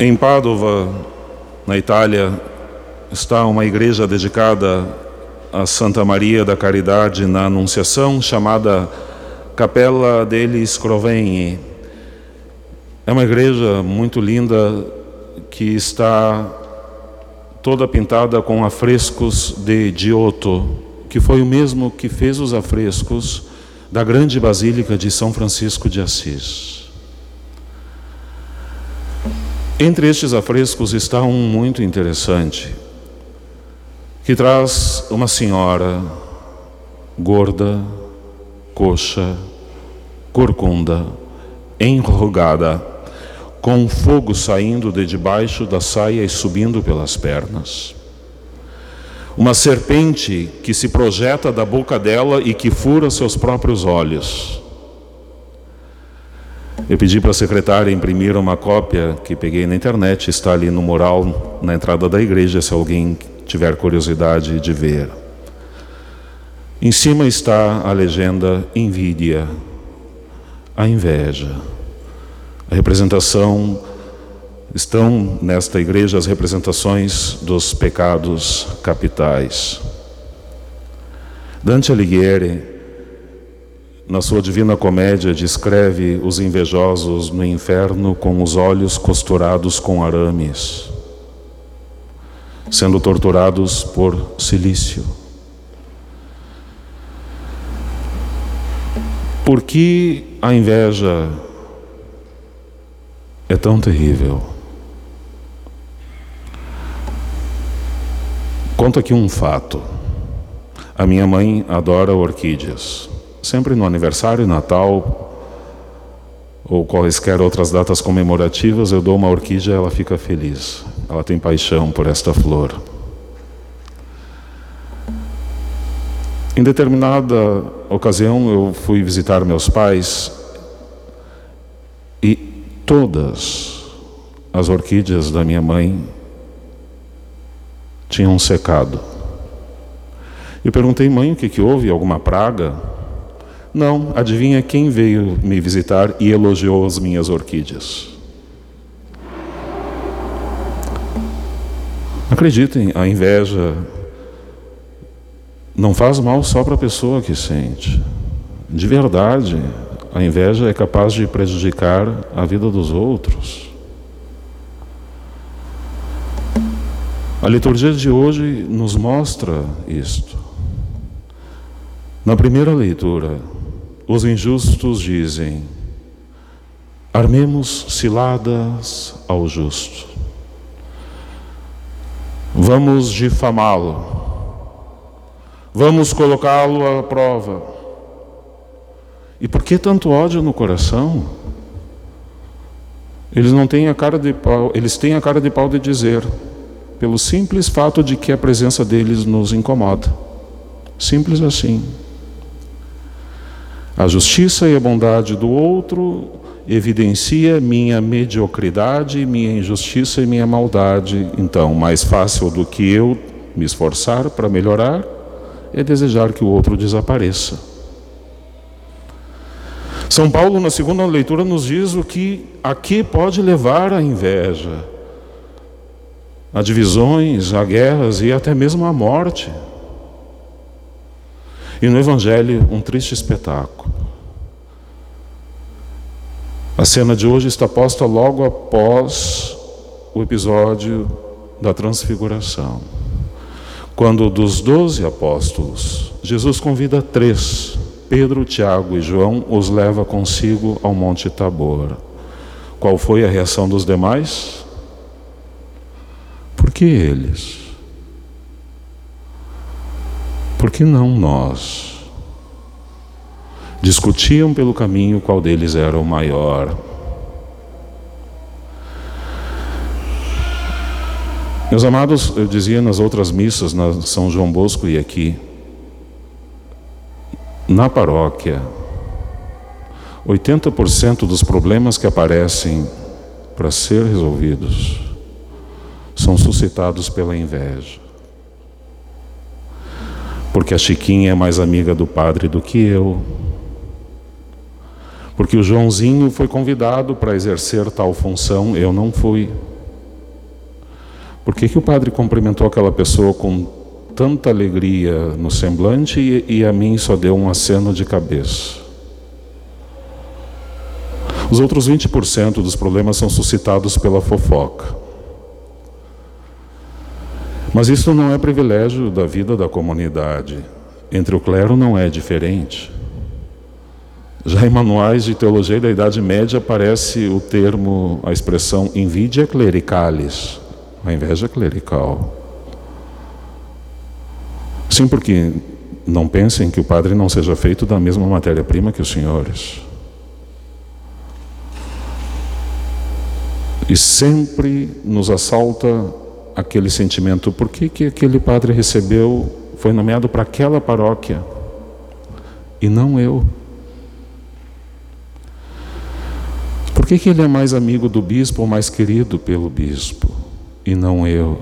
Em Padova, na Itália, está uma igreja dedicada a Santa Maria da Caridade na Anunciação, chamada Capella degli Scrovegni. É uma igreja muito linda que está toda pintada com afrescos de Giotto, que foi o mesmo que fez os afrescos da grande Basílica de São Francisco de Assis. Entre estes afrescos está um muito interessante, que traz uma senhora gorda, coxa, corcunda, enrugada, com fogo saindo de debaixo da saia e subindo pelas pernas. Uma serpente que se projeta da boca dela e que fura seus próprios olhos. Eu pedi para a secretária imprimir uma cópia que peguei na internet, está ali no mural na entrada da igreja, se alguém tiver curiosidade de ver. Em cima está a legenda Invídia, a inveja. A representação, estão nesta igreja as representações dos pecados capitais. Dante Alighieri na sua Divina Comédia, descreve os invejosos no inferno com os olhos costurados com arames, sendo torturados por silício. Por que a inveja é tão terrível? Conto aqui um fato. A minha mãe adora orquídeas. Sempre no aniversário, Natal ou quaisquer outras datas comemorativas, eu dou uma orquídea e ela fica feliz. Ela tem paixão por esta flor. Em determinada ocasião, eu fui visitar meus pais e todas as orquídeas da minha mãe tinham secado. Eu perguntei, mãe, o que, que houve? Alguma praga? Não, adivinha quem veio me visitar e elogiou as minhas orquídeas? Acreditem, a inveja não faz mal só para a pessoa que sente. De verdade, a inveja é capaz de prejudicar a vida dos outros. A liturgia de hoje nos mostra isto. Na primeira leitura, os injustos dizem: armemos ciladas ao justo. Vamos difamá-lo. Vamos colocá-lo à prova. E por que tanto ódio no coração? Eles não têm a cara de pau, eles têm a cara de pau de dizer, pelo simples fato de que a presença deles nos incomoda. Simples assim. A justiça e a bondade do outro evidencia minha mediocridade, minha injustiça e minha maldade. Então, mais fácil do que eu me esforçar para melhorar é desejar que o outro desapareça. São Paulo, na segunda leitura, nos diz o que aqui pode levar à inveja, a divisões, a guerras e até mesmo à morte. E no Evangelho, um triste espetáculo. A cena de hoje está posta logo após o episódio da Transfiguração. Quando dos doze apóstolos, Jesus convida três, Pedro, Tiago e João, os leva consigo ao Monte Tabor. Qual foi a reação dos demais? Por que eles? Por que não nós? Discutiam pelo caminho qual deles era o maior. Meus amados, eu dizia nas outras missas, na São João Bosco e aqui, na paróquia, 80% dos problemas que aparecem para ser resolvidos são suscitados pela inveja porque a Chiquinha é mais amiga do padre do que eu, porque o Joãozinho foi convidado para exercer tal função, eu não fui. Por que, que o padre cumprimentou aquela pessoa com tanta alegria no semblante e, e a mim só deu um aceno de cabeça? Os outros 20% dos problemas são suscitados pela fofoca. Mas isso não é privilégio da vida da comunidade. Entre o clero não é diferente. Já em manuais de teologia da Idade Média aparece o termo, a expressão invidia clericalis, a inveja clerical. Sim, porque não pensem que o padre não seja feito da mesma matéria-prima que os senhores. E sempre nos assalta aquele sentimento: por que, que aquele padre recebeu, foi nomeado para aquela paróquia e não eu? Por que, que ele é mais amigo do bispo ou mais querido pelo bispo e não eu?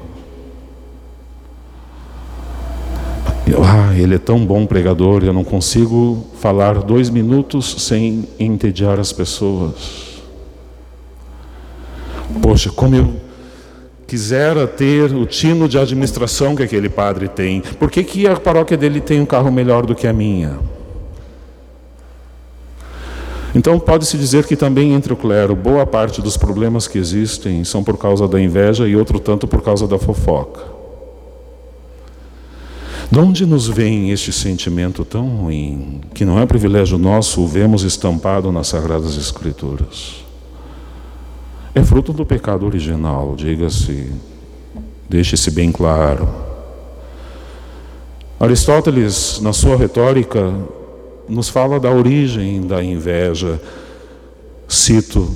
Ah, ele é tão bom pregador, eu não consigo falar dois minutos sem entediar as pessoas. Poxa, como eu quisera ter o tino de administração que aquele padre tem. Por que, que a paróquia dele tem um carro melhor do que a minha? Então pode-se dizer que também entre o clero, boa parte dos problemas que existem são por causa da inveja e outro tanto por causa da fofoca. De onde nos vem este sentimento tão ruim, que não é privilégio nosso, o vemos estampado nas Sagradas Escrituras? É fruto do pecado original, diga-se, deixe-se bem claro. Aristóteles, na sua retórica, nos fala da origem da inveja. Cito: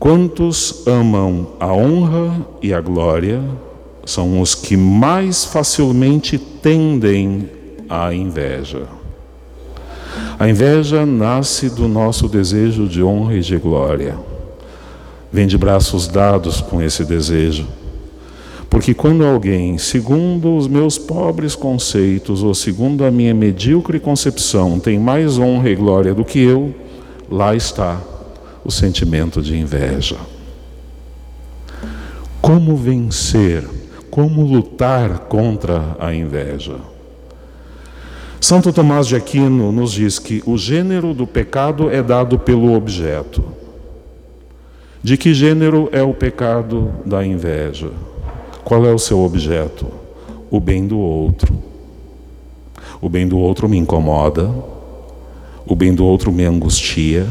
Quantos amam a honra e a glória são os que mais facilmente tendem à inveja. A inveja nasce do nosso desejo de honra e de glória. Vem de braços dados com esse desejo. Porque quando alguém, segundo os meus pobres conceitos ou segundo a minha medíocre concepção, tem mais honra e glória do que eu, lá está o sentimento de inveja. Como vencer? Como lutar contra a inveja? Santo Tomás de Aquino nos diz que o gênero do pecado é dado pelo objeto. De que gênero é o pecado da inveja? Qual é o seu objeto? O bem do outro. O bem do outro me incomoda, o bem do outro me angustia,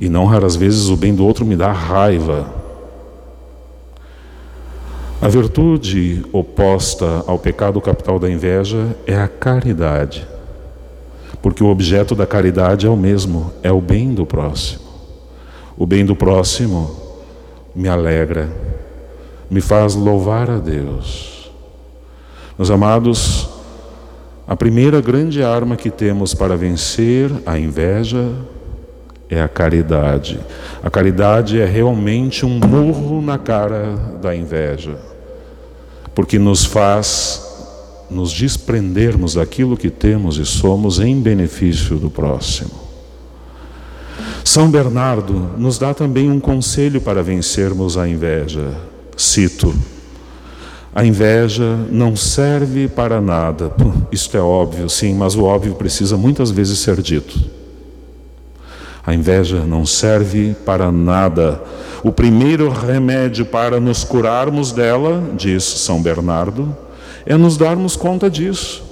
e não raras vezes o bem do outro me dá raiva. A virtude oposta ao pecado capital da inveja é a caridade, porque o objeto da caridade é o mesmo, é o bem do próximo. O bem do próximo me alegra me faz louvar a Deus. Meus amados, a primeira grande arma que temos para vencer a inveja é a caridade. A caridade é realmente um murro na cara da inveja, porque nos faz nos desprendermos daquilo que temos e somos em benefício do próximo. São Bernardo nos dá também um conselho para vencermos a inveja. Cito: A inveja não serve para nada. Isto é óbvio, sim, mas o óbvio precisa muitas vezes ser dito. A inveja não serve para nada. O primeiro remédio para nos curarmos dela, diz São Bernardo, é nos darmos conta disso.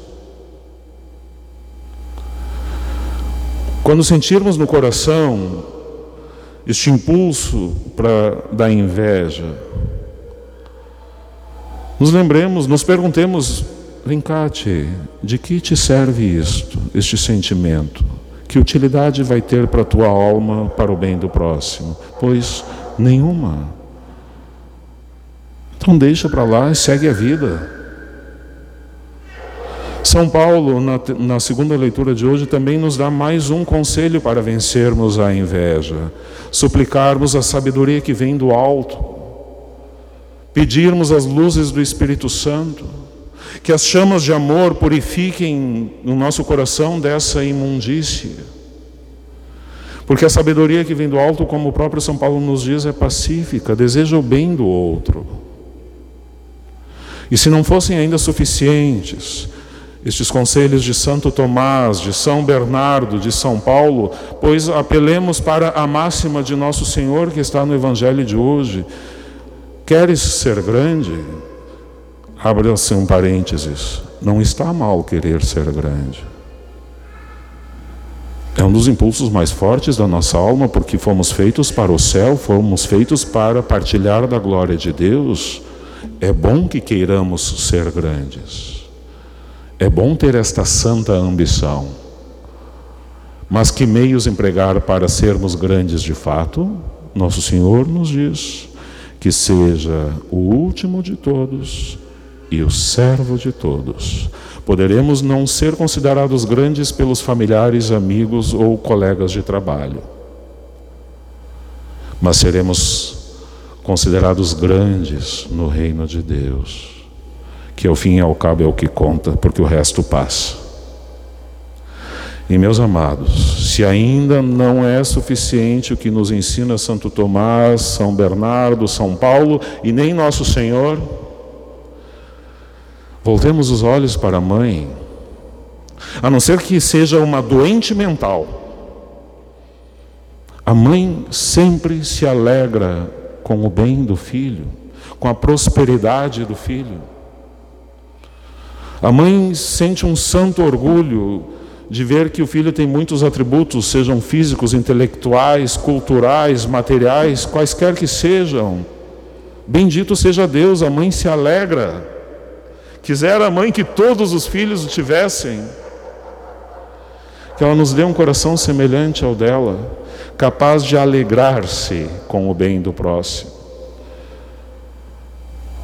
Quando sentirmos no coração este impulso para da inveja, nos lembremos, nos perguntemos, Lincate, de que te serve isto, este sentimento? Que utilidade vai ter para a tua alma, para o bem do próximo? Pois nenhuma. Então deixa para lá e segue a vida. São Paulo, na, na, segunda leitura de hoje, também nos dá mais um conselho para vencermos a inveja: suplicarmos a sabedoria que vem do alto pedirmos as luzes do Espírito Santo, que as chamas de amor purifiquem no nosso coração dessa imundícia. Porque a sabedoria que vem do alto, como o próprio São Paulo nos diz, é pacífica, deseja o bem do outro. E se não fossem ainda suficientes, estes conselhos de Santo Tomás, de São Bernardo, de São Paulo, pois apelemos para a máxima de nosso Senhor que está no Evangelho de hoje. Queres ser grande? Abra-se um parênteses. Não está mal querer ser grande. É um dos impulsos mais fortes da nossa alma, porque fomos feitos para o céu, fomos feitos para partilhar da glória de Deus. É bom que queiramos ser grandes. É bom ter esta santa ambição. Mas que meios empregar para sermos grandes de fato? Nosso Senhor nos diz que seja o último de todos e o servo de todos. Poderemos não ser considerados grandes pelos familiares, amigos ou colegas de trabalho, mas seremos considerados grandes no reino de Deus, que ao fim e ao cabo é o que conta, porque o resto passa. E meus amados, se ainda não é suficiente o que nos ensina Santo Tomás, São Bernardo, São Paulo e nem nosso Senhor, Voltemos os olhos para a mãe, a não ser que seja uma doente mental. A mãe sempre se alegra com o bem do filho, com a prosperidade do filho. A mãe sente um santo orgulho de ver que o filho tem muitos atributos, sejam físicos, intelectuais, culturais, materiais, quaisquer que sejam. Bendito seja Deus, a mãe se alegra. Quisera a mãe que todos os filhos o tivessem. Que ela nos dê um coração semelhante ao dela, capaz de alegrar-se com o bem do próximo.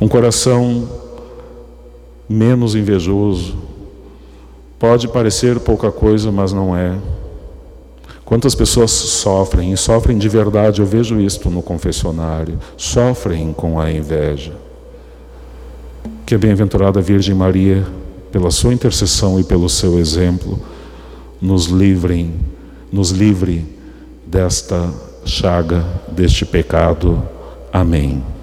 Um coração menos invejoso. Pode parecer pouca coisa, mas não é. Quantas pessoas sofrem, e sofrem de verdade, eu vejo isto no confessionário, sofrem com a inveja que a bem-aventurada Virgem Maria, pela sua intercessão e pelo seu exemplo, nos livrem, nos livre desta chaga, deste pecado. Amém.